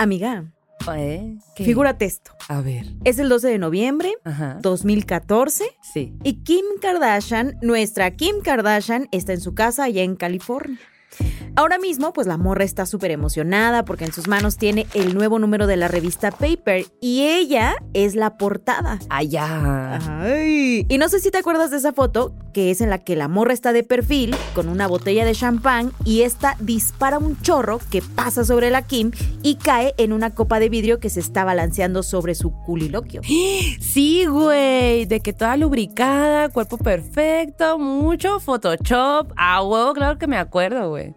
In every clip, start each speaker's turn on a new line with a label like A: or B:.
A: Amiga,
B: ¿Eh?
A: Figúrate esto.
B: A ver.
A: Es el 12 de noviembre,
B: Ajá.
A: 2014,
B: Sí.
A: y Kim Kardashian, nuestra Kim Kardashian, está en su casa allá en California. Ahora mismo, pues la morra está súper emocionada porque en sus manos tiene el nuevo número de la revista Paper y ella es la portada.
B: Allá.
A: Ay. Y no sé si te acuerdas de esa foto, que es en la que la morra está de perfil con una botella de champán y esta dispara un chorro que pasa sobre la Kim y cae en una copa de vidrio que se está balanceando sobre su culiloquio.
B: Sí, güey. De que toda lubricada, cuerpo perfecto, mucho Photoshop. Ah, huevo, claro que me acuerdo, güey.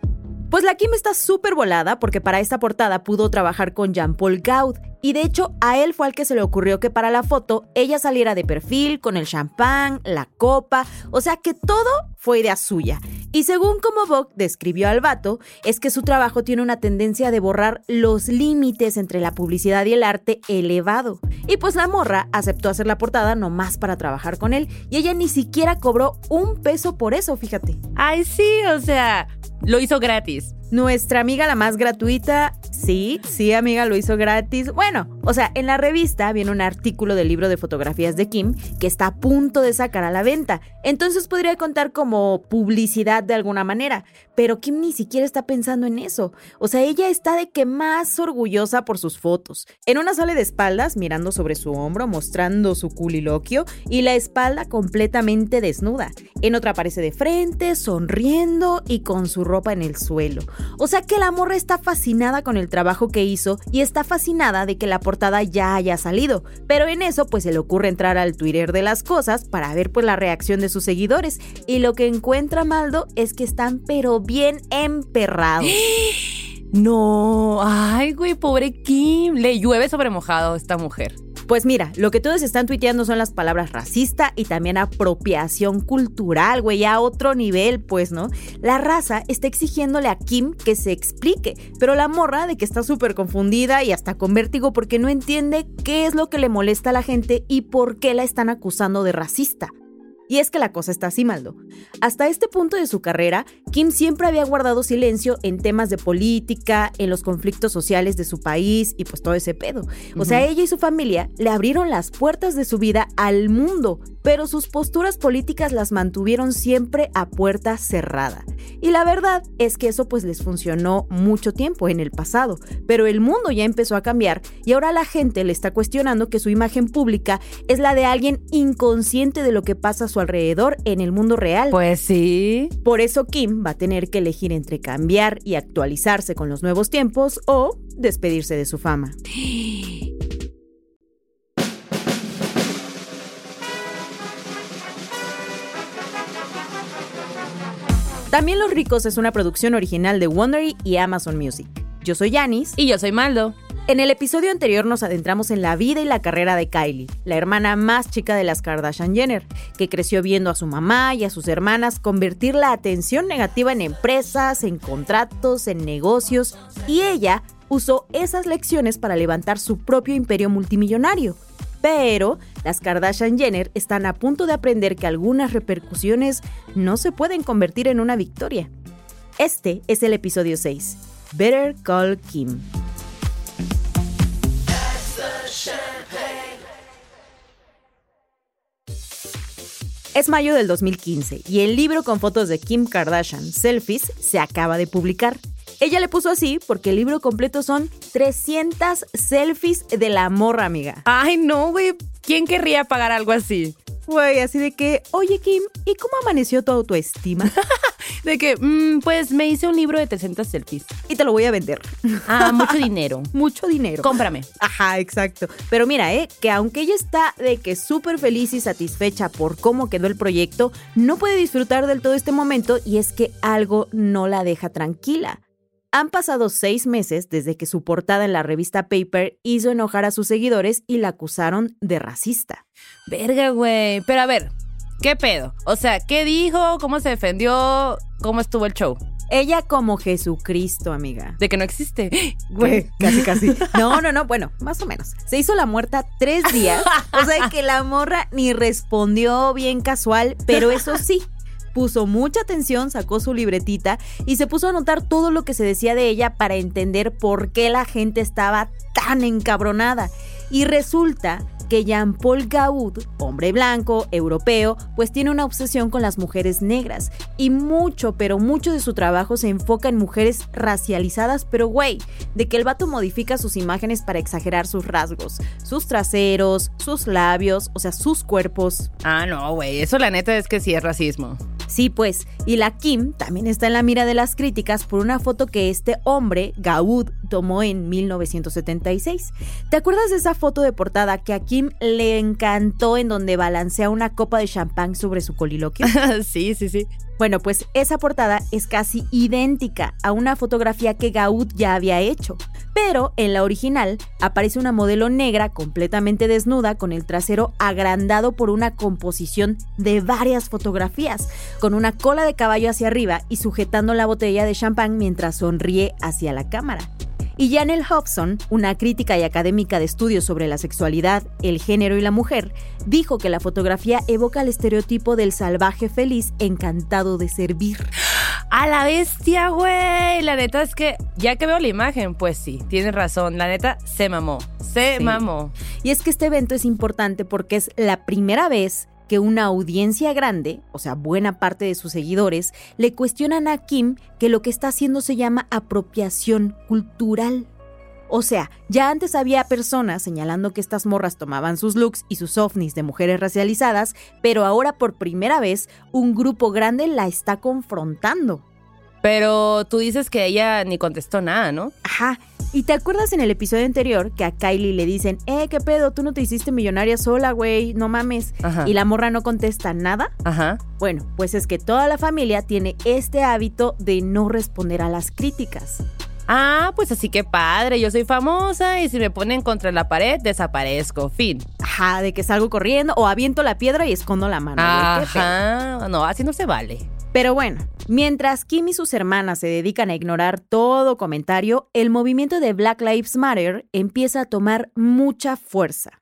A: Pues la Kim está súper volada porque para esta portada pudo trabajar con Jean-Paul Gaud. Y de hecho, a él fue al que se le ocurrió que para la foto ella saliera de perfil con el champán, la copa, o sea que todo fue idea suya. Y según como Vogue describió al vato, es que su trabajo tiene una tendencia de borrar los límites entre la publicidad y el arte elevado. Y pues la morra aceptó hacer la portada nomás para trabajar con él y ella ni siquiera cobró un peso por eso, fíjate.
B: Ay, sí, o sea, lo hizo gratis.
A: Nuestra amiga la más gratuita, sí, sí amiga, lo hizo gratis. Bueno, o sea, en la revista viene un artículo del libro de fotografías de Kim que está a punto de sacar a la venta. Entonces podría contar como publicidad de alguna manera. Pero Kim ni siquiera está pensando en eso. O sea, ella está de que más orgullosa por sus fotos. En una sale de espaldas, mirando sobre su hombro, mostrando su culiloquio y la espalda completamente desnuda. En otra aparece de frente, sonriendo y con su ropa en el suelo. O sea que la morra está fascinada con el trabajo que hizo y está fascinada de que la portada ya haya salido. Pero en eso pues se le ocurre entrar al Twitter de las cosas para ver pues la reacción de sus seguidores. Y lo que encuentra Maldo es que están pero bien emperrados.
B: No, ay, güey, pobre Kim. Le llueve sobre mojado esta mujer.
A: Pues mira, lo que todos están tuiteando son las palabras racista y también apropiación cultural, güey, a otro nivel, pues, ¿no? La raza está exigiéndole a Kim que se explique, pero la morra de que está súper confundida y hasta con vértigo porque no entiende qué es lo que le molesta a la gente y por qué la están acusando de racista. Y es que la cosa está así, Maldo. Hasta este punto de su carrera, Kim siempre había guardado silencio en temas de política, en los conflictos sociales de su país y pues todo ese pedo. O sea, ella y su familia le abrieron las puertas de su vida al mundo, pero sus posturas políticas las mantuvieron siempre a puerta cerrada. Y la verdad es que eso pues les funcionó mucho tiempo en el pasado, pero el mundo ya empezó a cambiar y ahora la gente le está cuestionando que su imagen pública es la de alguien inconsciente de lo que pasa a su alrededor en el mundo real.
B: Pues sí.
A: Por eso Kim va a tener que elegir entre cambiar y actualizarse con los nuevos tiempos o despedirse de su fama. También Los Ricos es una producción original de Wondery y Amazon Music. Yo soy Yanis.
B: Y yo soy Maldo.
A: En el episodio anterior nos adentramos en la vida y la carrera de Kylie, la hermana más chica de las Kardashian Jenner, que creció viendo a su mamá y a sus hermanas convertir la atención negativa en empresas, en contratos, en negocios, y ella usó esas lecciones para levantar su propio imperio multimillonario. Pero las Kardashian Jenner están a punto de aprender que algunas repercusiones no se pueden convertir en una victoria. Este es el episodio 6, Better Call Kim. Es mayo del 2015 y el libro con fotos de Kim Kardashian, Selfies, se acaba de publicar. Ella le puso así porque el libro completo son 300 selfies de la morra, amiga.
B: Ay, no, güey. ¿Quién querría pagar algo así?
A: Güey, así de que, oye Kim, ¿y cómo amaneció tu autoestima?
B: De que, mm, pues me hice un libro de 300 selfies.
A: y te lo voy a vender.
B: Ah, mucho dinero.
A: Mucho dinero.
B: Cómprame.
A: Ajá, exacto. Pero mira, eh, que aunque ella está de que súper feliz y satisfecha por cómo quedó el proyecto, no puede disfrutar del todo este momento y es que algo no la deja tranquila. Han pasado seis meses desde que su portada en la revista Paper hizo enojar a sus seguidores y la acusaron de racista.
B: Verga, güey. Pero a ver, ¿qué pedo? O sea, ¿qué dijo? ¿Cómo se defendió? ¿Cómo estuvo el show?
A: Ella como Jesucristo, amiga.
B: De que no existe.
A: Güey, casi, casi. No, no, no, bueno, más o menos. Se hizo la muerta tres días. O sea que la morra ni respondió bien casual, pero eso sí, puso mucha atención, sacó su libretita y se puso a anotar todo lo que se decía de ella para entender por qué la gente estaba tan encabronada. Y resulta que Jean-Paul Gaud, hombre blanco, europeo, pues tiene una obsesión con las mujeres negras. Y mucho, pero mucho de su trabajo se enfoca en mujeres racializadas, pero güey, de que el vato modifica sus imágenes para exagerar sus rasgos, sus traseros, sus labios, o sea, sus cuerpos.
B: Ah, no, güey, eso la neta es que sí es racismo.
A: Sí, pues, y la Kim también está en la mira de las críticas por una foto que este hombre, Gaud, tomó en 1976. ¿Te acuerdas de esa foto de portada que a Kim le encantó en donde balancea una copa de champán sobre su coliloquio?
B: sí, sí, sí.
A: Bueno, pues esa portada es casi idéntica a una fotografía que Gaud ya había hecho, pero en la original aparece una modelo negra completamente desnuda con el trasero agrandado por una composición de varias fotografías, con una cola de caballo hacia arriba y sujetando la botella de champán mientras sonríe hacia la cámara. Y Janelle Hobson, una crítica y académica de estudios sobre la sexualidad, el género y la mujer, dijo que la fotografía evoca el estereotipo del salvaje feliz encantado de servir.
B: A la bestia, güey. La neta es que, ya que veo la imagen, pues sí, tienes razón. La neta se mamó. Se mamó.
A: Y es que este evento es importante porque es la primera vez que una audiencia grande, o sea, buena parte de sus seguidores, le cuestionan a Kim que lo que está haciendo se llama apropiación cultural. O sea, ya antes había personas señalando que estas morras tomaban sus looks y sus ovnis de mujeres racializadas, pero ahora por primera vez un grupo grande la está confrontando.
B: Pero tú dices que ella ni contestó nada, ¿no?
A: Ajá. ¿Y te acuerdas en el episodio anterior que a Kylie le dicen, eh, qué pedo, tú no te hiciste millonaria sola, güey, no mames?
B: Ajá.
A: Y la morra no contesta nada.
B: Ajá.
A: Bueno, pues es que toda la familia tiene este hábito de no responder a las críticas.
B: Ah, pues así que padre, yo soy famosa y si me ponen contra la pared, desaparezco. Fin.
A: Ajá, de que salgo corriendo o aviento la piedra y escondo la mano.
B: Ajá. No, así no se vale.
A: Pero bueno, mientras Kim y sus hermanas se dedican a ignorar todo comentario, el movimiento de Black Lives Matter empieza a tomar mucha fuerza.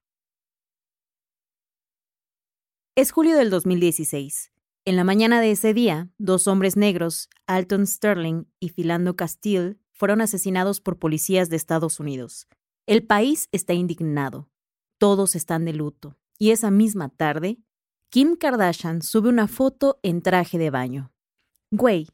A: Es julio del 2016. En la mañana de ese día, dos hombres negros, Alton Sterling y Philando Castile, fueron asesinados por policías de Estados Unidos. El país está indignado. Todos están de luto. Y esa misma tarde, Kim Kardashian sube una foto en traje de baño. Güey,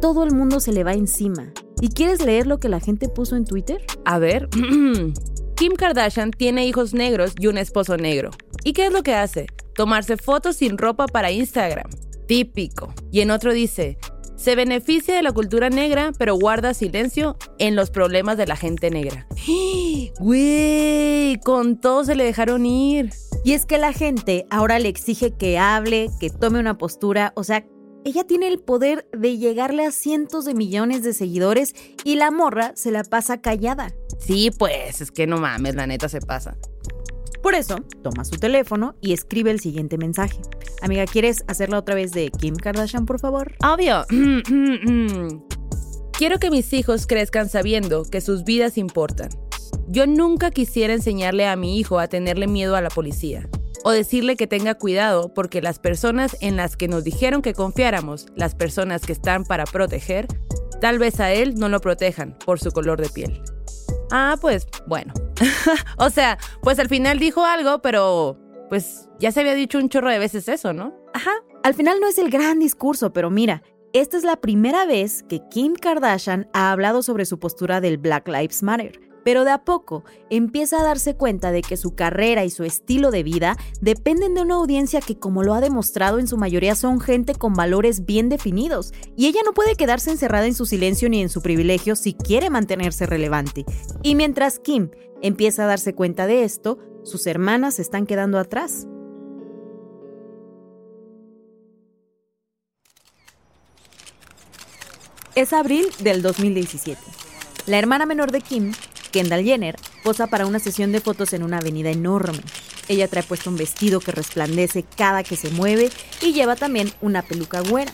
A: todo el mundo se le va encima. ¿Y quieres leer lo que la gente puso en Twitter?
B: A ver. Kim Kardashian tiene hijos negros y un esposo negro. ¿Y qué es lo que hace? Tomarse fotos sin ropa para Instagram. Típico. Y en otro dice, se beneficia de la cultura negra, pero guarda silencio en los problemas de la gente negra. Güey, con todo se le dejaron ir.
A: Y es que la gente ahora le exige que hable, que tome una postura, o sea, ella tiene el poder de llegarle a cientos de millones de seguidores y la morra se la pasa callada.
B: Sí, pues, es que no mames, la neta se pasa.
A: Por eso, toma su teléfono y escribe el siguiente mensaje. Amiga, ¿quieres hacerla otra vez de Kim Kardashian, por favor?
B: Obvio. Quiero que mis hijos crezcan sabiendo que sus vidas importan. Yo nunca quisiera enseñarle a mi hijo a tenerle miedo a la policía o decirle que tenga cuidado porque las personas en las que nos dijeron que confiáramos, las personas que están para proteger, tal vez a él no lo protejan por su color de piel. Ah, pues bueno. o sea, pues al final dijo algo, pero pues ya se había dicho un chorro de veces eso, ¿no?
A: Ajá, al final no es el gran discurso, pero mira, esta es la primera vez que Kim Kardashian ha hablado sobre su postura del Black Lives Matter. Pero de a poco empieza a darse cuenta de que su carrera y su estilo de vida dependen de una audiencia que, como lo ha demostrado, en su mayoría son gente con valores bien definidos. Y ella no puede quedarse encerrada en su silencio ni en su privilegio si quiere mantenerse relevante. Y mientras Kim empieza a darse cuenta de esto, sus hermanas se están quedando atrás. Es abril del 2017. La hermana menor de Kim, Kendall Jenner, posa para una sesión de fotos en una avenida enorme. Ella trae puesto un vestido que resplandece cada que se mueve y lleva también una peluca güera.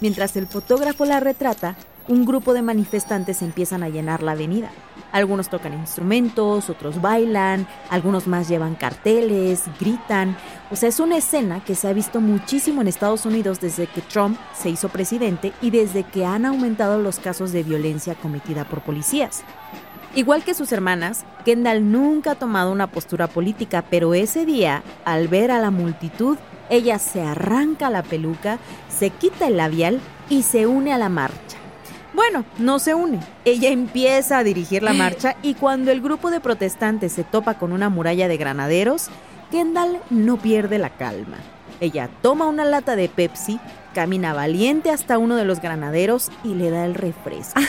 A: Mientras el fotógrafo la retrata, un grupo de manifestantes empiezan a llenar la avenida. Algunos tocan instrumentos, otros bailan, algunos más llevan carteles, gritan. O sea, es una escena que se ha visto muchísimo en Estados Unidos desde que Trump se hizo presidente y desde que han aumentado los casos de violencia cometida por policías. Igual que sus hermanas, Kendall nunca ha tomado una postura política, pero ese día, al ver a la multitud, ella se arranca la peluca, se quita el labial y se une a la marcha. Bueno, no se une. Ella empieza a dirigir la marcha y cuando el grupo de protestantes se topa con una muralla de granaderos, Kendall no pierde la calma. Ella toma una lata de Pepsi, camina valiente hasta uno de los granaderos y le da el refresco.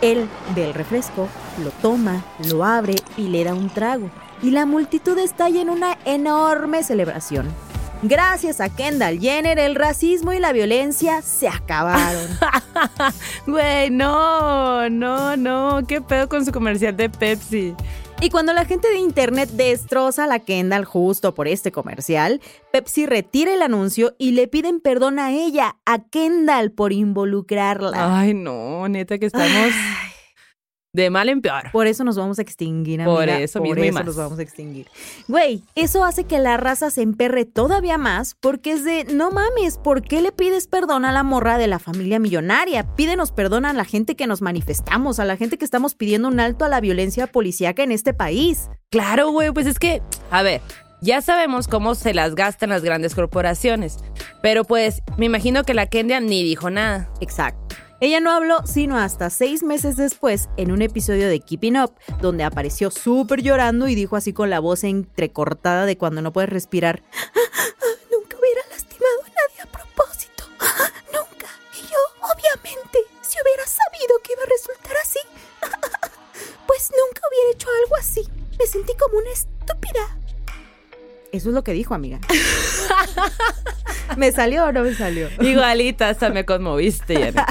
A: Él ve el refresco, lo toma, lo abre y le da un trago. Y la multitud estalla en una enorme celebración. Gracias a Kendall Jenner, el racismo y la violencia se acabaron.
B: Güey, no, no, no. ¿Qué pedo con su comercial de Pepsi?
A: Y cuando la gente de internet destroza a la Kendall justo por este comercial, Pepsi retira el anuncio y le piden perdón a ella, a Kendall, por involucrarla.
B: Ay, no, neta que estamos de mal en peor.
A: Por eso nos vamos a extinguir, amiga.
B: Por eso mismo y más.
A: nos vamos a extinguir. Güey, eso hace que la raza se emperre todavía más porque es de, no mames, ¿por qué le pides perdón a la morra de la familia millonaria? Pídenos perdón a la gente que nos manifestamos, a la gente que estamos pidiendo un alto a la violencia policíaca en este país.
B: Claro, güey, pues es que, a ver, ya sabemos cómo se las gastan las grandes corporaciones, pero pues me imagino que la Kendia ni dijo nada.
A: Exacto. Ella no habló sino hasta seis meses después en un episodio de Keeping Up, donde apareció súper llorando y dijo así con la voz entrecortada de cuando no puedes respirar. Nunca hubiera lastimado a nadie a propósito. Nunca. Y yo, obviamente, si hubiera sabido que iba a resultar así, pues nunca hubiera hecho algo así. Me sentí como una estúpida. Eso es lo que dijo, amiga. ¿Me salió o no me salió?
B: Igualita, hasta me conmoviste, Janet.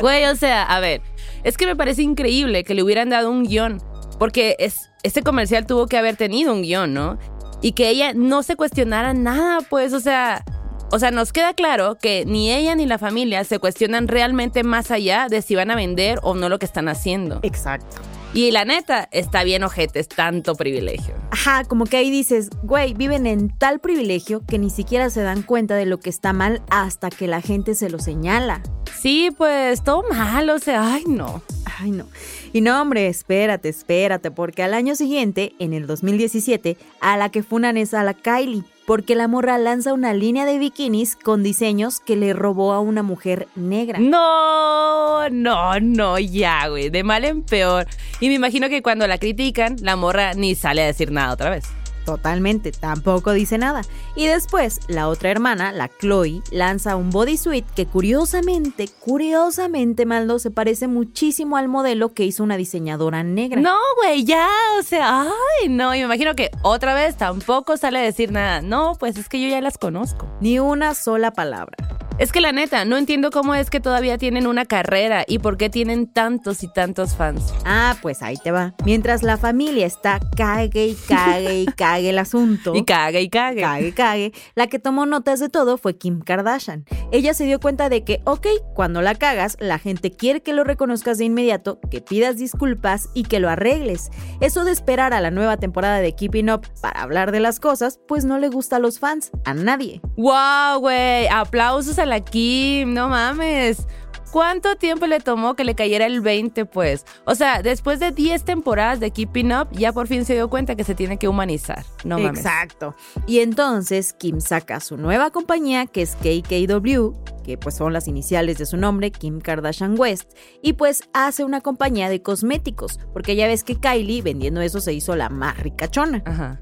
B: Güey, o sea, a ver, es que me parece increíble que le hubieran dado un guion, porque es, este comercial tuvo que haber tenido un guion, ¿no? Y que ella no se cuestionara nada, pues, o sea, o sea, nos queda claro que ni ella ni la familia se cuestionan realmente más allá de si van a vender o no lo que están haciendo.
A: Exacto.
B: Y la neta, está bien ojete, es tanto privilegio.
A: Ajá, como que ahí dices, güey, viven en tal privilegio que ni siquiera se dan cuenta de lo que está mal hasta que la gente se lo señala.
B: Sí, pues todo mal, o sea, ay no.
A: Ay no. Y no, hombre, espérate, espérate, porque al año siguiente, en el 2017, a la que funan es a la Kylie porque la morra lanza una línea de bikinis con diseños que le robó a una mujer negra.
B: No, no, no, ya, güey, de mal en peor. Y me imagino que cuando la critican, la morra ni sale a decir nada otra vez.
A: Totalmente, tampoco dice nada. Y después, la otra hermana, la Chloe, lanza un bodysuit que curiosamente, curiosamente, Maldo, se parece muchísimo al modelo que hizo una diseñadora negra.
B: No, güey, ya, o sea, ay, no, y me imagino que otra vez tampoco sale a decir nada. No, pues es que yo ya las conozco.
A: Ni una sola palabra.
B: Es que la neta, no entiendo cómo es que todavía tienen una carrera y por qué tienen tantos y tantos fans.
A: Ah, pues ahí te va. Mientras la familia está cague y cague y cague el asunto.
B: Y cague y cague.
A: Cague y cague. La que tomó notas de todo fue Kim Kardashian. Ella se dio cuenta de que, ok, cuando la cagas, la gente quiere que lo reconozcas de inmediato, que pidas disculpas y que lo arregles. Eso de esperar a la nueva temporada de Keeping Up para hablar de las cosas, pues no le gusta a los fans, a nadie.
B: ¡Wow, güey! Aplausos a la Kim, no mames. ¿Cuánto tiempo le tomó que le cayera el 20, pues? O sea, después de 10 temporadas de Keeping Up, ya por fin se dio cuenta que se tiene que humanizar. No mames.
A: Exacto. Y entonces Kim saca su nueva compañía, que es KKW, que pues son las iniciales de su nombre, Kim Kardashian West, y pues hace una compañía de cosméticos, porque ya ves que Kylie vendiendo eso se hizo la más ricachona.
B: Ajá.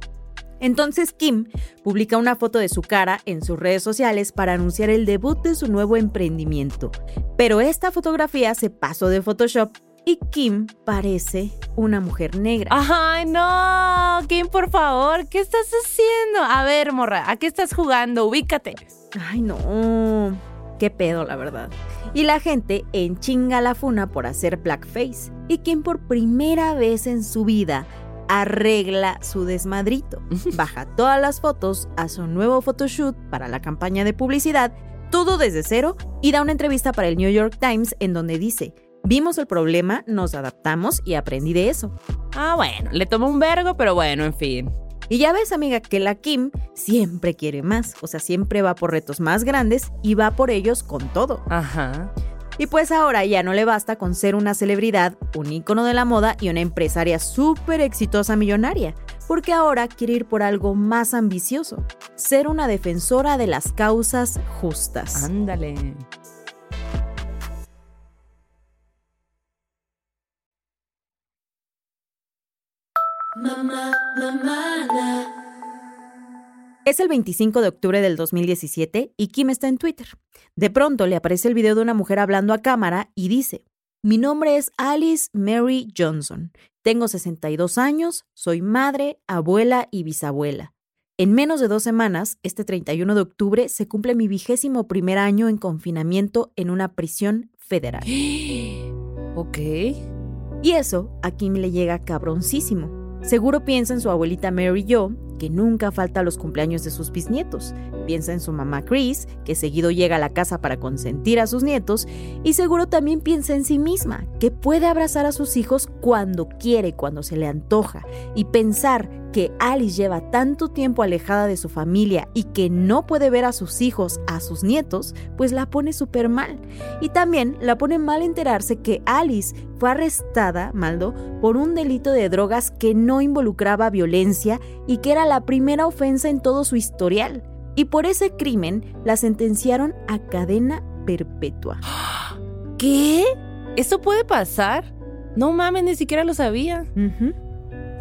A: Entonces Kim publica una foto de su cara en sus redes sociales para anunciar el debut de su nuevo emprendimiento. Pero esta fotografía se pasó de Photoshop y Kim parece una mujer negra.
B: Ay, no, Kim, por favor, ¿qué estás haciendo? A ver, morra, ¿a qué estás jugando? Ubícate.
A: Ay, no. Qué pedo, la verdad. Y la gente enchinga la funa por hacer blackface. Y Kim por primera vez en su vida arregla su desmadrito. Baja todas las fotos, hace un nuevo photoshoot para la campaña de publicidad, todo desde cero, y da una entrevista para el New York Times en donde dice, Vimos el problema, nos adaptamos y aprendí de eso.
B: Ah, bueno, le tomó un vergo, pero bueno, en fin.
A: Y ya ves, amiga, que la Kim siempre quiere más, o sea, siempre va por retos más grandes y va por ellos con todo.
B: Ajá.
A: Y pues ahora ya no le basta con ser una celebridad, un ícono de la moda y una empresaria súper exitosa millonaria, porque ahora quiere ir por algo más ambicioso, ser una defensora de las causas justas.
B: Ándale.
A: Mamá, mamá, es el 25 de octubre del 2017 y Kim está en Twitter. De pronto le aparece el video de una mujer hablando a cámara y dice, mi nombre es Alice Mary Johnson. Tengo 62 años, soy madre, abuela y bisabuela. En menos de dos semanas, este 31 de octubre, se cumple mi vigésimo primer año en confinamiento en una prisión federal.
B: Ok.
A: Y eso a Kim le llega cabroncísimo. Seguro piensa en su abuelita Mary Jo, que nunca falta a los cumpleaños de sus bisnietos. Piensa en su mamá Chris, que seguido llega a la casa para consentir a sus nietos, y seguro también piensa en sí misma, que puede abrazar a sus hijos cuando quiere, cuando se le antoja, y pensar que Alice lleva tanto tiempo alejada de su familia y que no puede ver a sus hijos, a sus nietos, pues la pone súper mal. Y también la pone mal enterarse que Alice fue arrestada, Maldo, por un delito de drogas que no involucraba violencia y que era la primera ofensa en todo su historial. Y por ese crimen la sentenciaron a cadena perpetua.
B: ¿Qué? ¿Eso puede pasar? No mames, ni siquiera lo sabía.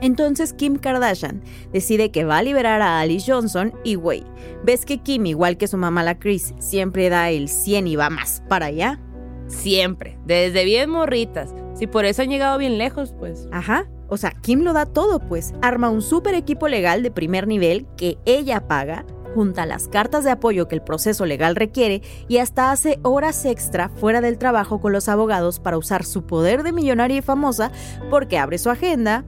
A: Entonces Kim Kardashian decide que va a liberar a Alice Johnson y güey, ¿ves que Kim, igual que su mamá la Chris, siempre da el 100 y va más para allá?
B: Siempre, desde bien morritas. Si por eso han llegado bien lejos, pues.
A: Ajá. O sea, Kim lo da todo, pues. Arma un super equipo legal de primer nivel que ella paga, junta las cartas de apoyo que el proceso legal requiere y hasta hace horas extra fuera del trabajo con los abogados para usar su poder de millonaria y famosa porque abre su agenda,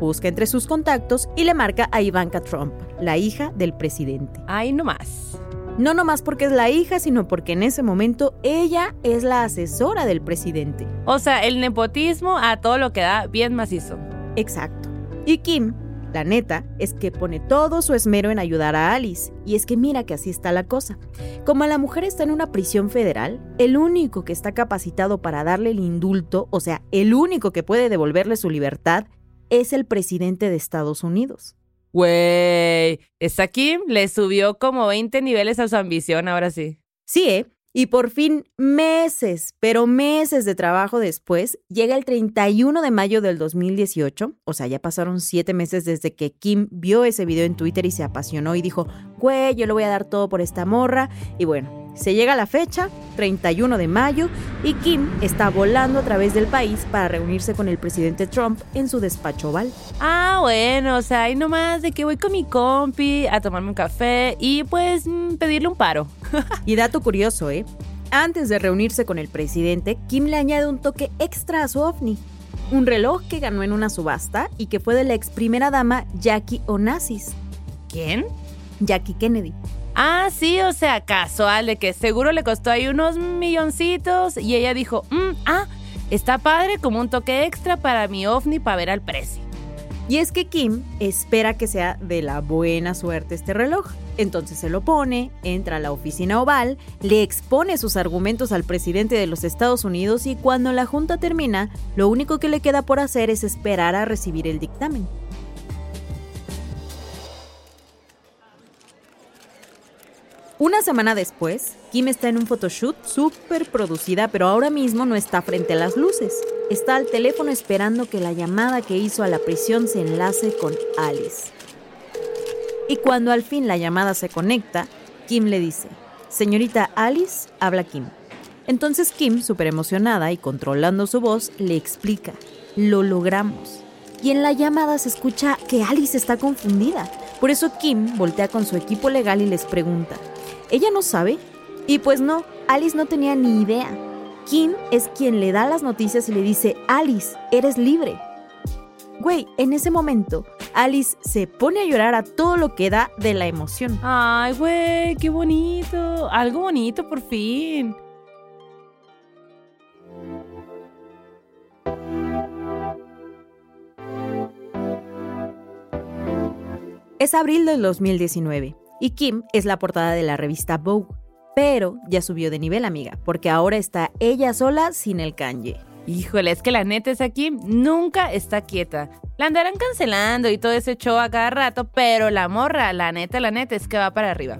A: busca entre sus contactos y le marca a Ivanka Trump, la hija del presidente.
B: Ay, no más.
A: No nomás porque es la hija, sino porque en ese momento ella es la asesora del presidente.
B: O sea, el nepotismo a todo lo que da bien macizo.
A: Exacto. Y Kim, la neta, es que pone todo su esmero en ayudar a Alice. Y es que mira que así está la cosa. Como la mujer está en una prisión federal, el único que está capacitado para darle el indulto, o sea, el único que puede devolverle su libertad, es el presidente de Estados Unidos.
B: Güey, esa Kim le subió como 20 niveles a su ambición, ahora sí.
A: Sí, ¿eh? Y por fin, meses, pero meses de trabajo después, llega el 31 de mayo del 2018, o sea, ya pasaron siete meses desde que Kim vio ese video en Twitter y se apasionó y dijo, güey, yo le voy a dar todo por esta morra. Y bueno, se llega la fecha, 31 de mayo, y Kim está volando a través del país para reunirse con el presidente Trump en su despacho oval.
B: Ah, bueno, o sea, hay nomás de que voy con mi compi a tomarme un café y pues mm, pedirle un paro.
A: y dato curioso, ¿eh? Antes de reunirse con el presidente, Kim le añade un toque extra a su ovni. Un reloj que ganó en una subasta y que fue de la ex primera dama Jackie Onassis.
B: ¿Quién?
A: Jackie Kennedy.
B: Ah, sí, o sea, casual, de que seguro le costó ahí unos milloncitos y ella dijo, mm, ah, está padre como un toque extra para mi ovni para ver al precio.
A: Y es que Kim espera que sea de la buena suerte este reloj. Entonces se lo pone, entra a la oficina oval, le expone sus argumentos al presidente de los Estados Unidos y cuando la junta termina, lo único que le queda por hacer es esperar a recibir el dictamen. Una semana después, Kim está en un photoshoot súper producida, pero ahora mismo no está frente a las luces. Está al teléfono esperando que la llamada que hizo a la prisión se enlace con Alice. Y cuando al fin la llamada se conecta, Kim le dice, Señorita Alice, habla Kim. Entonces Kim, súper emocionada y controlando su voz, le explica, lo logramos. Y en la llamada se escucha que Alice está confundida. Por eso Kim voltea con su equipo legal y les pregunta, ¿Ella no sabe? Y pues no, Alice no tenía ni idea. Kim es quien le da las noticias y le dice, Alice, eres libre. Güey, en ese momento, Alice se pone a llorar a todo lo que da de la emoción.
B: Ay, güey, qué bonito. Algo bonito, por fin.
A: Es abril del 2019 y Kim es la portada de la revista Vogue. Pero ya subió de nivel, amiga, porque ahora está ella sola sin el Kanye.
B: Híjole, es que la neta es aquí, nunca está quieta. La andarán cancelando y todo ese show a cada rato, pero la morra, la neta, la neta, es que va para arriba.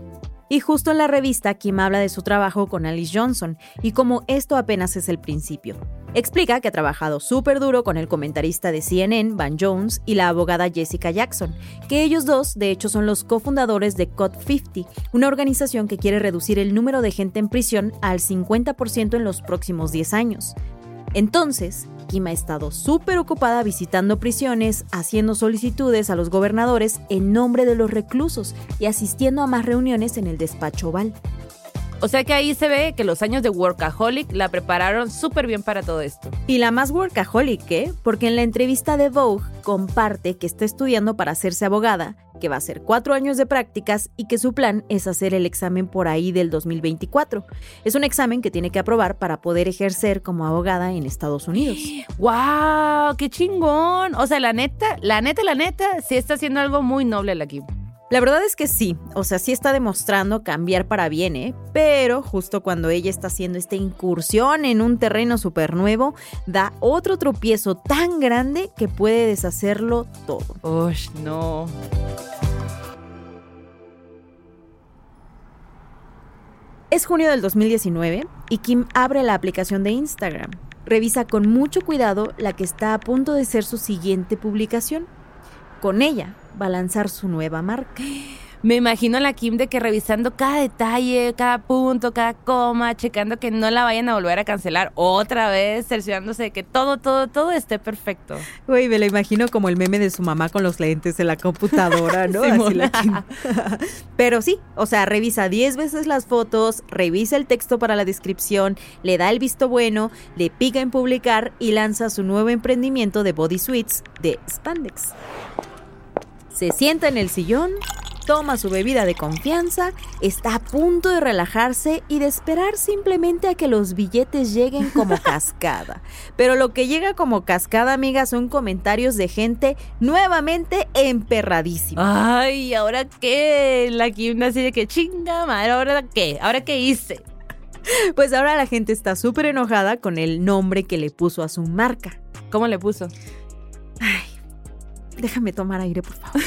A: Y justo en la revista, Kim habla de su trabajo con Alice Johnson y cómo esto apenas es el principio. Explica que ha trabajado súper duro con el comentarista de CNN, Van Jones, y la abogada Jessica Jackson, que ellos dos, de hecho, son los cofundadores de Code 50, una organización que quiere reducir el número de gente en prisión al 50% en los próximos 10 años. Entonces, Kim ha estado súper ocupada visitando prisiones, haciendo solicitudes a los gobernadores en nombre de los reclusos y asistiendo a más reuniones en el despacho oval.
B: O sea que ahí se ve que los años de Workaholic la prepararon súper bien para todo esto.
A: Y la más Workaholic, ¿eh? Porque en la entrevista de Vogue comparte que está estudiando para hacerse abogada, que va a hacer cuatro años de prácticas y que su plan es hacer el examen por ahí del 2024. Es un examen que tiene que aprobar para poder ejercer como abogada en Estados Unidos.
B: ¡Wow! ¡Qué chingón! O sea, la neta, la neta, la neta, sí está haciendo algo muy noble la Kim.
A: La verdad es que sí, o sea, sí está demostrando cambiar para bien, ¿eh? Pero justo cuando ella está haciendo esta incursión en un terreno súper nuevo, da otro tropiezo tan grande que puede deshacerlo todo.
B: ¡Uy, no!
A: Es junio del 2019 y Kim abre la aplicación de Instagram. Revisa con mucho cuidado la que está a punto de ser su siguiente publicación. Con ella va a lanzar su nueva marca.
B: Me imagino a la Kim de que revisando cada detalle, cada punto, cada coma, checando que no la vayan a volver a cancelar otra vez, cerciorándose de que todo, todo, todo esté perfecto.
A: Güey, me la imagino como el meme de su mamá con los lentes en la computadora, ¿no? Así la Kim. Pero sí, o sea, revisa 10 veces las fotos, revisa el texto para la descripción, le da el visto bueno, le pica en publicar y lanza su nuevo emprendimiento de body suites de Spandex. Se sienta en el sillón, toma su bebida de confianza, está a punto de relajarse y de esperar simplemente a que los billetes lleguen como cascada. Pero lo que llega como cascada, amiga, son comentarios de gente nuevamente emperradísima.
B: Ay, ¿ahora qué? La Kim así de que chinga madre, ¿ahora qué? ¿Ahora qué hice?
A: Pues ahora la gente está súper enojada con el nombre que le puso a su marca.
B: ¿Cómo le puso?
A: Ay, déjame tomar aire, por favor.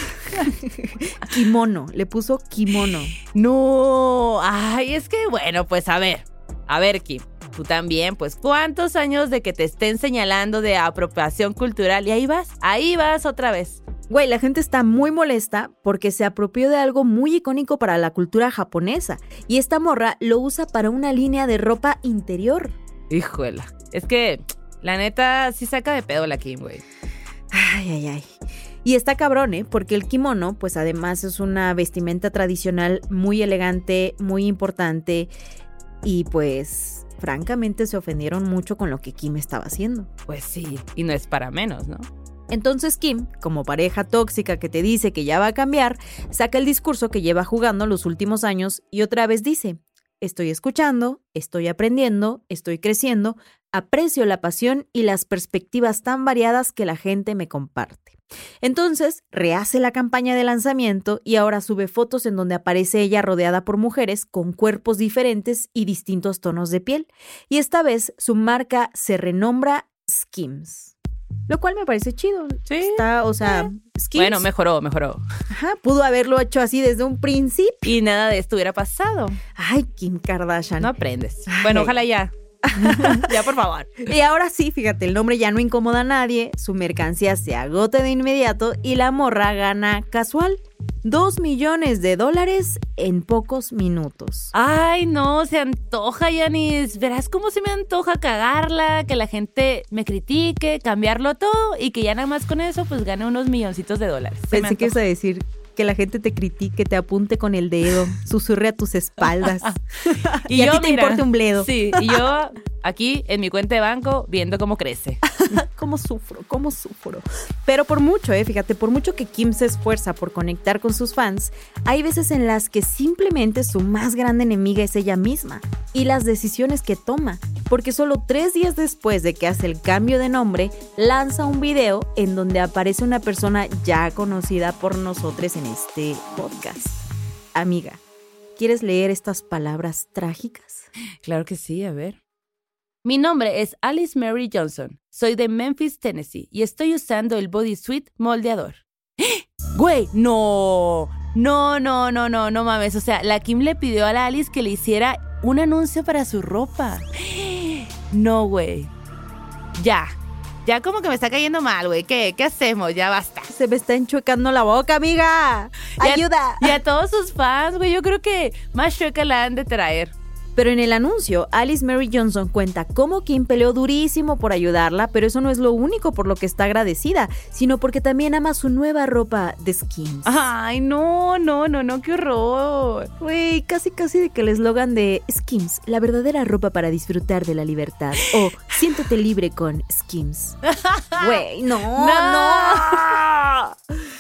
A: kimono, le puso kimono.
B: No, ay, es que bueno, pues a ver, a ver, Kim. Tú también, pues, ¿cuántos años de que te estén señalando de apropiación cultural? Y ahí vas, ahí vas otra vez.
A: Güey, la gente está muy molesta porque se apropió de algo muy icónico para la cultura japonesa y esta morra lo usa para una línea de ropa interior.
B: Híjola, es que la neta sí saca de pedo la Kim, güey.
A: Ay, ay, ay. Y está cabrón, ¿eh? Porque el kimono, pues además es una vestimenta tradicional muy elegante, muy importante. Y pues, francamente, se ofendieron mucho con lo que Kim estaba haciendo.
B: Pues sí, y no es para menos, ¿no?
A: Entonces Kim, como pareja tóxica que te dice que ya va a cambiar, saca el discurso que lleva jugando los últimos años y otra vez dice, estoy escuchando, estoy aprendiendo, estoy creciendo, aprecio la pasión y las perspectivas tan variadas que la gente me comparte. Entonces, rehace la campaña de lanzamiento y ahora sube fotos en donde aparece ella rodeada por mujeres con cuerpos diferentes y distintos tonos de piel. Y esta vez su marca se renombra Skims. Lo cual me parece chido.
B: Sí.
A: Está, o sea,
B: Skims. Bueno, mejoró, mejoró.
A: Ajá, pudo haberlo hecho así desde un principio.
B: Y nada de esto hubiera pasado.
A: Ay, Kim Kardashian.
B: No aprendes. Bueno, ojalá ya. ya, por favor.
A: Y ahora sí, fíjate, el nombre ya no incomoda a nadie, su mercancía se agota de inmediato y la morra gana casual. Dos millones de dólares en pocos minutos.
B: Ay, no, se antoja, Yanis. Verás cómo se me antoja cagarla, que la gente me critique, cambiarlo todo y que ya nada más con eso pues gane unos milloncitos de dólares.
A: Pensé que ibas a decir que la gente te critique, te apunte con el dedo, susurre a tus espaldas. y, a ti te importa un bledo.
B: Sí, y yo aquí en mi cuenta de banco viendo cómo crece.
A: cómo sufro, cómo sufro. Pero por mucho, eh, fíjate, por mucho que Kim se esfuerza por conectar con sus fans, hay veces en las que simplemente su más grande enemiga es ella misma y las decisiones que toma. porque solo tres días después de que hace el cambio de nombre, lanza un video en donde aparece una persona ya conocida por nosotros en este podcast. Amiga, ¿quieres leer estas palabras trágicas?
B: Claro que sí, a ver. Mi nombre es Alice Mary Johnson. Soy de Memphis, Tennessee y estoy usando el bodysuit moldeador. Güey, no. No, no, no, no, no mames. O sea, la Kim le pidió a la Alice que le hiciera un anuncio para su ropa. No, güey. Ya. Ya como que me está cayendo mal, güey. ¿Qué? ¿Qué hacemos? Ya basta.
A: Se me está enchuecando la boca, amiga. ¡Ayuda!
B: Y a todos sus fans, güey. Yo creo que más chueca la han de traer.
A: Pero en el anuncio, Alice Mary Johnson cuenta cómo Kim peleó durísimo por ayudarla, pero eso no es lo único por lo que está agradecida, sino porque también ama su nueva ropa de Skims.
B: Ay, no, no, no, no, qué horror.
A: Güey, casi casi de que el eslogan de Skims, la verdadera ropa para disfrutar de la libertad, o siéntete libre con Skims. Güey, no, no.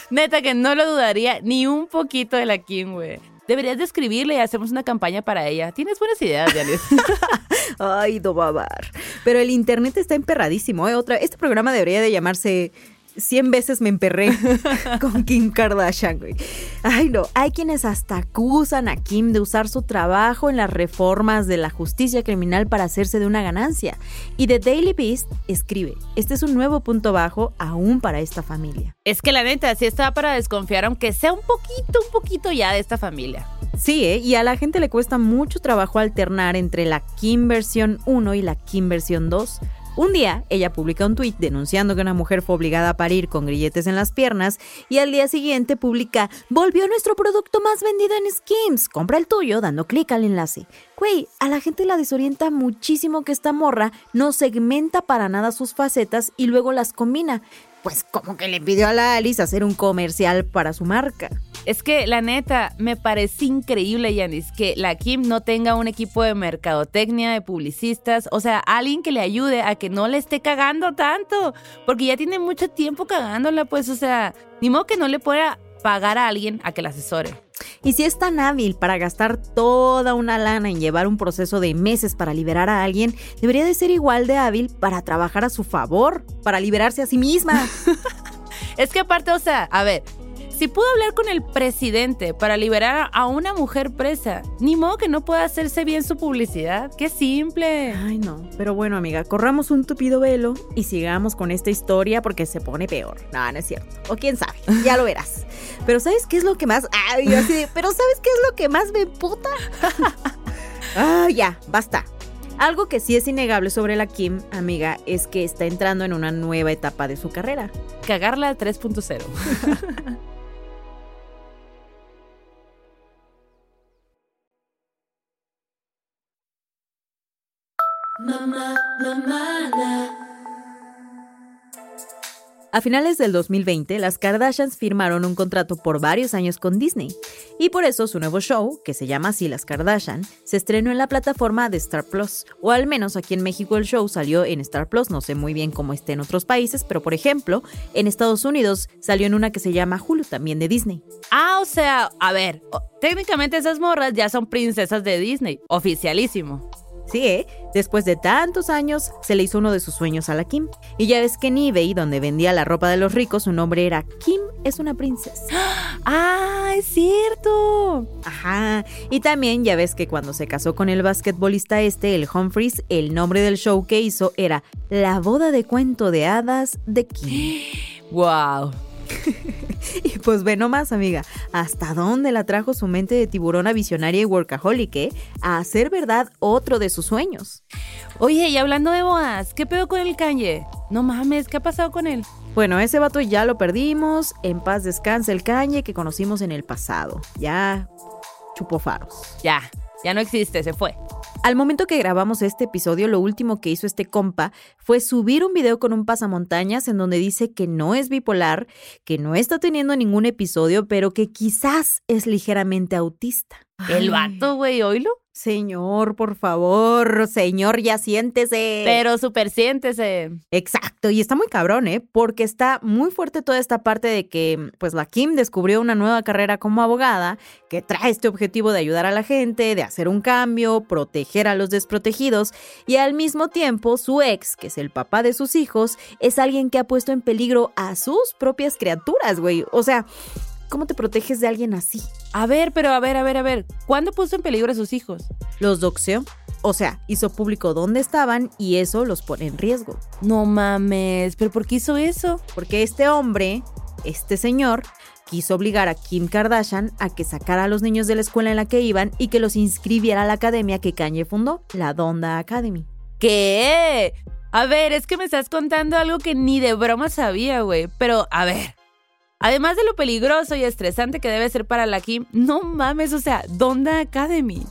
B: Neta que no lo dudaría ni un poquito de la Kim, güey. Deberías de escribirle y hacemos una campaña para ella. Tienes buenas ideas, Janet.
A: Ay, Dobabar. Pero el internet está emperradísimo, ¿eh? Otra, este programa debería de llamarse 100 veces me emperré con Kim Kardashian, güey. Ay, no. Hay quienes hasta acusan a Kim de usar su trabajo en las reformas de la justicia criminal para hacerse de una ganancia. Y The Daily Beast escribe: Este es un nuevo punto bajo aún para esta familia.
B: Es que la neta, sí está para desconfiar, aunque sea un poquito, un poquito ya de esta familia.
A: Sí, ¿eh? y a la gente le cuesta mucho trabajo alternar entre la Kim versión 1 y la Kim versión 2 un día, ella publica un tuit denunciando que una mujer fue obligada a parir con grilletes en las piernas y al día siguiente publica, volvió nuestro producto más vendido en Skims, compra el tuyo dando clic al enlace. Güey, a la gente la desorienta muchísimo que esta morra no segmenta para nada sus facetas y luego las combina. Pues como que le pidió a la Alice hacer un comercial para su marca.
B: Es que la neta, me parece increíble, Yanis, que la Kim no tenga un equipo de mercadotecnia, de publicistas, o sea, alguien que le ayude a que no le esté cagando tanto, porque ya tiene mucho tiempo cagándola, pues, o sea, ni modo que no le pueda pagar a alguien a que la asesore.
A: Y si es tan hábil para gastar toda una lana en llevar un proceso de meses para liberar a alguien, debería de ser igual de hábil para trabajar a su favor, para liberarse a sí misma.
B: es que aparte, o sea, a ver, si pudo hablar con el presidente para liberar a una mujer presa, ni modo que no pueda hacerse bien su publicidad. ¡Qué simple!
A: Ay, no. Pero bueno, amiga, corramos un tupido velo y sigamos con esta historia porque se pone peor. No, no es cierto. O quién sabe, ya lo verás. Pero ¿sabes qué es lo que más... Ay, así ¿pero ¿sabes qué es lo que más me puta? ah, ya, basta. Algo que sí es innegable sobre la Kim, amiga, es que está entrando en una nueva etapa de su carrera.
B: Cagarla 3.0.
A: A finales del 2020, las Kardashians firmaron un contrato por varios años con Disney. Y por eso su nuevo show, que se llama así Las Kardashian, se estrenó en la plataforma de Star Plus. O al menos aquí en México el show salió en Star Plus, no sé muy bien cómo esté en otros países, pero por ejemplo, en Estados Unidos salió en una que se llama Hulu, también de Disney.
B: Ah, o sea, a ver, técnicamente esas morras ya son princesas de Disney, oficialísimo.
A: Sí, ¿eh? Después de tantos años, se le hizo uno de sus sueños a la Kim. Y ya ves que en eBay, donde vendía la ropa de los ricos, su nombre era Kim es una princesa.
B: ¡Ah, es cierto!
A: Ajá. Y también ya ves que cuando se casó con el basquetbolista este, el Humphries, el nombre del show que hizo era La boda de cuento de hadas de Kim.
B: ¡Wow!
A: y pues ve nomás, amiga, hasta dónde la trajo su mente de tiburona visionaria y workaholic, ¿eh? A hacer verdad otro de sus sueños.
B: Oye, y hablando de bodas, ¿qué pedo con el Kanye? No mames, ¿qué ha pasado con él?
A: Bueno, ese vato ya lo perdimos. En paz descanse el Kanye que conocimos en el pasado. Ya chupó faros.
B: Ya, ya no existe, se fue.
A: Al momento que grabamos este episodio, lo último que hizo este compa fue subir un video con un pasamontañas en donde dice que no es bipolar, que no está teniendo ningún episodio, pero que quizás es ligeramente autista.
B: El vato, güey, oílo.
A: Señor, por favor, señor, ya siéntese.
B: Pero súper siéntese.
A: Exacto, y está muy cabrón, ¿eh? Porque está muy fuerte toda esta parte de que, pues, la Kim descubrió una nueva carrera como abogada que trae este objetivo de ayudar a la gente, de hacer un cambio, proteger a los desprotegidos, y al mismo tiempo su ex, que es el papá de sus hijos, es alguien que ha puesto en peligro a sus propias criaturas, güey. O sea, ¿Cómo te proteges de alguien así?
B: A ver, pero a ver, a ver, a ver. ¿Cuándo puso en peligro a sus hijos?
A: Los doxeó. O sea, hizo público dónde estaban y eso los pone en riesgo.
B: No mames, ¿pero por qué hizo eso?
A: Porque este hombre, este señor, quiso obligar a Kim Kardashian a que sacara a los niños de la escuela en la que iban y que los inscribiera a la academia que Kanye fundó, la Donda Academy.
B: ¿Qué? A ver, es que me estás contando algo que ni de broma sabía, güey. Pero, a ver, Además de lo peligroso y estresante que debe ser para la Kim, no mames, o sea, Donda Academy.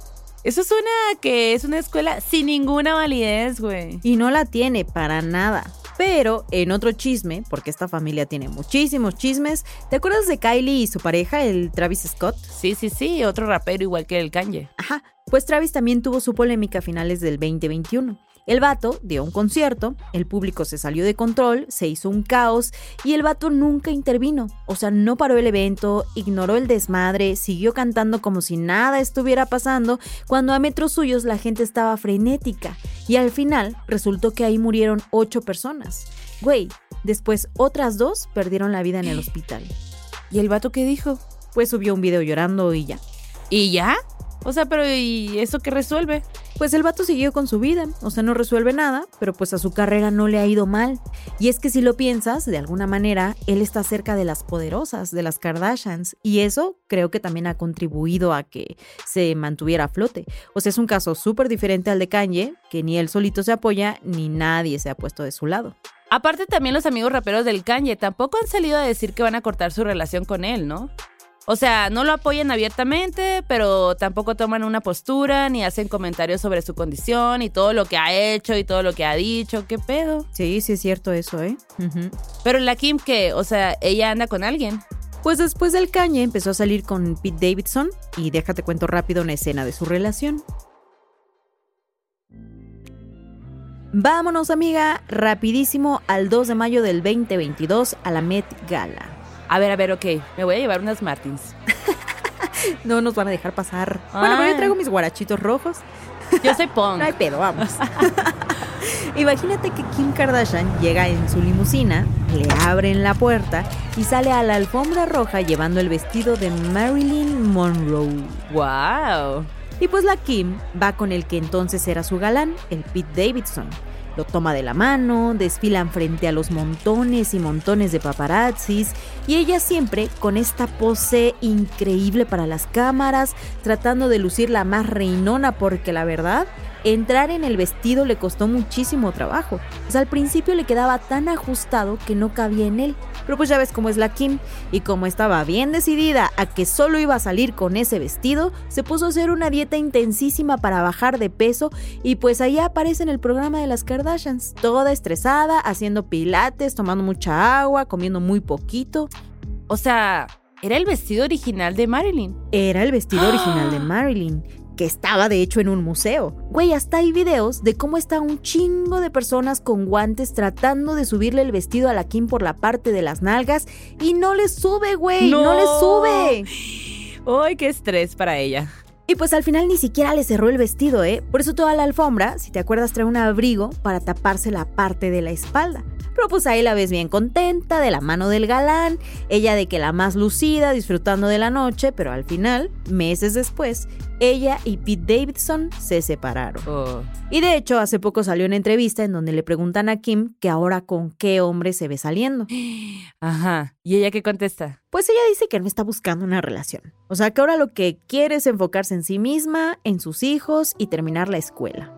B: Eso suena a que es una escuela sin ninguna validez, güey.
A: Y no la tiene para nada. Pero en otro chisme, porque esta familia tiene muchísimos chismes, ¿te acuerdas de Kylie y su pareja, el Travis Scott?
B: Sí, sí, sí, otro rapero igual que el Kanye.
A: Ajá, pues Travis también tuvo su polémica a finales del 2021. El vato dio un concierto, el público se salió de control, se hizo un caos y el vato nunca intervino. O sea, no paró el evento, ignoró el desmadre, siguió cantando como si nada estuviera pasando, cuando a metros suyos la gente estaba frenética. Y al final resultó que ahí murieron ocho personas. Güey, después otras dos perdieron la vida en el hospital.
B: ¿Y el vato qué dijo?
A: Pues subió un video llorando y ya.
B: ¿Y ya? O sea, pero ¿y eso qué resuelve?
A: Pues el vato siguió con su vida, o sea, no resuelve nada, pero pues a su carrera no le ha ido mal. Y es que si lo piensas, de alguna manera, él está cerca de las poderosas, de las Kardashians, y eso creo que también ha contribuido a que se mantuviera a flote. O sea, es un caso súper diferente al de Kanye, que ni él solito se apoya, ni nadie se ha puesto de su lado.
B: Aparte también los amigos raperos del Kanye tampoco han salido a decir que van a cortar su relación con él, ¿no? O sea, no lo apoyan abiertamente, pero tampoco toman una postura ni hacen comentarios sobre su condición y todo lo que ha hecho y todo lo que ha dicho. ¿Qué pedo?
A: Sí, sí es cierto eso, ¿eh?
B: Pero la Kim, ¿qué? O sea, ella anda con alguien.
A: Pues después del cañe empezó a salir con Pete Davidson y déjate cuento rápido una escena de su relación. Vámonos amiga, rapidísimo al 2 de mayo del 2022 a la Met Gala.
B: A ver, a ver, ok. Me voy a llevar unas Martins.
A: no nos van a dejar pasar. Bueno, pero yo traigo mis guarachitos rojos.
B: Yo soy punk.
A: no hay pedo, vamos. Imagínate que Kim Kardashian llega en su limusina, le abren la puerta y sale a la alfombra roja llevando el vestido de Marilyn Monroe.
B: ¡Wow!
A: Y pues la Kim va con el que entonces era su galán, el Pete Davidson. Lo toma de la mano, desfilan frente a los montones y montones de paparazzis y ella siempre con esta pose increíble para las cámaras, tratando de lucir la más reinona porque la verdad Entrar en el vestido le costó muchísimo trabajo. Pues al principio le quedaba tan ajustado que no cabía en él. Pero pues ya ves cómo es la Kim. Y como estaba bien decidida a que solo iba a salir con ese vestido, se puso a hacer una dieta intensísima para bajar de peso. Y pues ahí aparece en el programa de las Kardashians. Toda estresada, haciendo pilates, tomando mucha agua, comiendo muy poquito.
B: O sea, ¿era el vestido original de Marilyn?
A: Era el vestido original de Marilyn que estaba de hecho en un museo. Güey, hasta hay videos de cómo está un chingo de personas con guantes tratando de subirle el vestido a la Kim por la parte de las nalgas y no le sube, güey, no. le sube.
B: ¡Ay, qué estrés para ella!
A: Y pues al final ni siquiera le cerró el vestido, ¿eh? Por eso toda la alfombra, si te acuerdas, trae un abrigo para taparse la parte de la espalda. Pero pues ahí la ves bien contenta, de la mano del galán, ella de que la más lucida, disfrutando de la noche, pero al final, meses después, ella y Pete Davidson se separaron.
B: Oh.
A: Y de hecho, hace poco salió una entrevista en donde le preguntan a Kim que ahora con qué hombre se ve saliendo.
B: Ajá. ¿Y ella qué contesta?
A: Pues ella dice que no está buscando una relación. O sea, que ahora lo que quiere es enfocarse en sí misma, en sus hijos y terminar la escuela.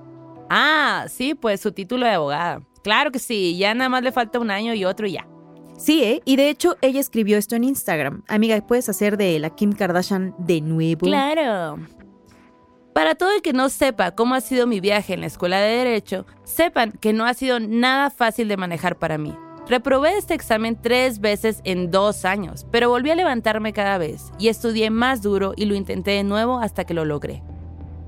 B: Ah, sí, pues su título de abogada. Claro que sí, ya nada más le falta un año y otro y ya.
A: Sí, ¿eh? Y de hecho, ella escribió esto en Instagram. Amiga, ¿puedes hacer de la Kim Kardashian de nuevo?
B: Claro. Para todo el que no sepa cómo ha sido mi viaje en la escuela de Derecho, sepan que no ha sido nada fácil de manejar para mí. Reprobé este examen tres veces en dos años, pero volví a levantarme cada vez y estudié más duro y lo intenté de nuevo hasta que lo logré.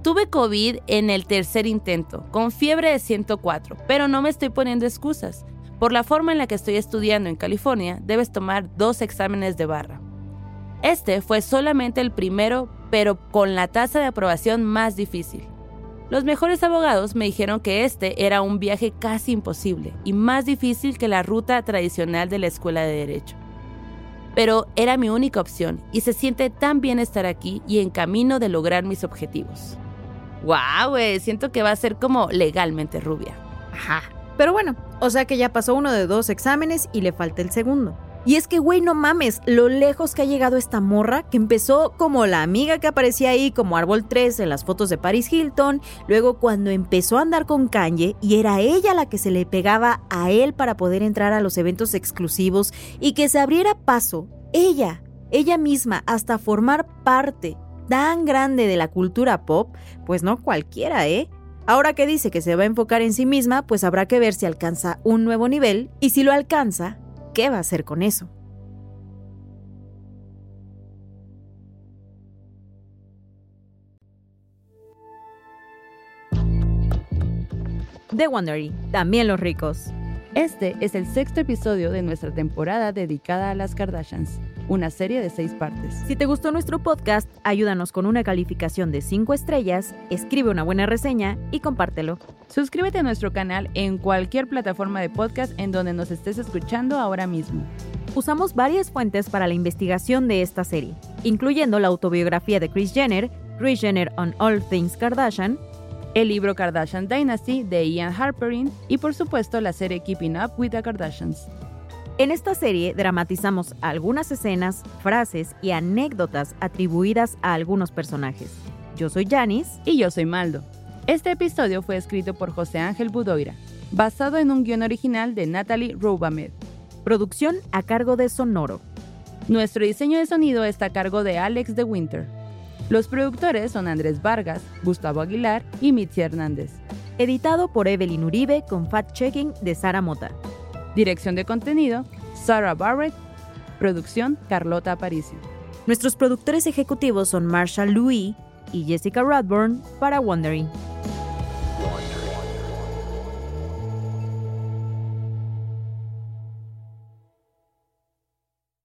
B: Tuve COVID en el tercer intento, con fiebre de 104, pero no me estoy poniendo excusas. Por la forma en la que estoy estudiando en California, debes tomar dos exámenes de barra. Este fue solamente el primero, pero con la tasa de aprobación más difícil. Los mejores abogados me dijeron que este era un viaje casi imposible y más difícil que la ruta tradicional de la escuela de derecho. Pero era mi única opción y se siente tan bien estar aquí y en camino de lograr mis objetivos. ¡Wow! Siento que va a ser como legalmente rubia.
A: Ajá. Pero bueno, o sea que ya pasó uno de dos exámenes y le falta el segundo. Y es que, güey, no mames, lo lejos que ha llegado esta morra, que empezó como la amiga que aparecía ahí como Árbol 3 en las fotos de Paris Hilton, luego cuando empezó a andar con Kanye y era ella la que se le pegaba a él para poder entrar a los eventos exclusivos y que se abriera paso, ella, ella misma, hasta formar parte tan grande de la cultura pop, pues no cualquiera, ¿eh? Ahora que dice que se va a enfocar en sí misma, pues habrá que ver si alcanza un nuevo nivel y si lo alcanza, ¿qué va a hacer con eso? The Wondery, también los ricos.
B: Este es el sexto episodio de nuestra temporada dedicada a las Kardashians, una serie de seis partes.
A: Si te gustó nuestro podcast, ayúdanos con una calificación de cinco estrellas, escribe una buena reseña y compártelo.
B: Suscríbete a nuestro canal en cualquier plataforma de podcast en donde nos estés escuchando ahora mismo.
A: Usamos varias fuentes para la investigación de esta serie, incluyendo la autobiografía de Kris Jenner, Kris Jenner on All Things Kardashian,
B: el libro Kardashian Dynasty de Ian Harperin y por supuesto la serie Keeping Up with the Kardashians.
A: En esta serie dramatizamos algunas escenas, frases y anécdotas atribuidas a algunos personajes. Yo soy Janice
B: y yo soy Maldo. Este episodio fue escrito por José Ángel Budoira, basado en un guion original de Natalie Roubamed.
A: Producción a cargo de Sonoro.
B: Nuestro diseño de sonido está a cargo de Alex de Winter. Los productores son Andrés Vargas, Gustavo Aguilar y Mitzi Hernández.
A: Editado por Evelyn Uribe con fact-checking de Sara Mota.
B: Dirección de contenido, Sarah Barrett. Producción, Carlota Aparicio.
A: Nuestros productores ejecutivos son Marshall Louis y Jessica Radburn para Wondering.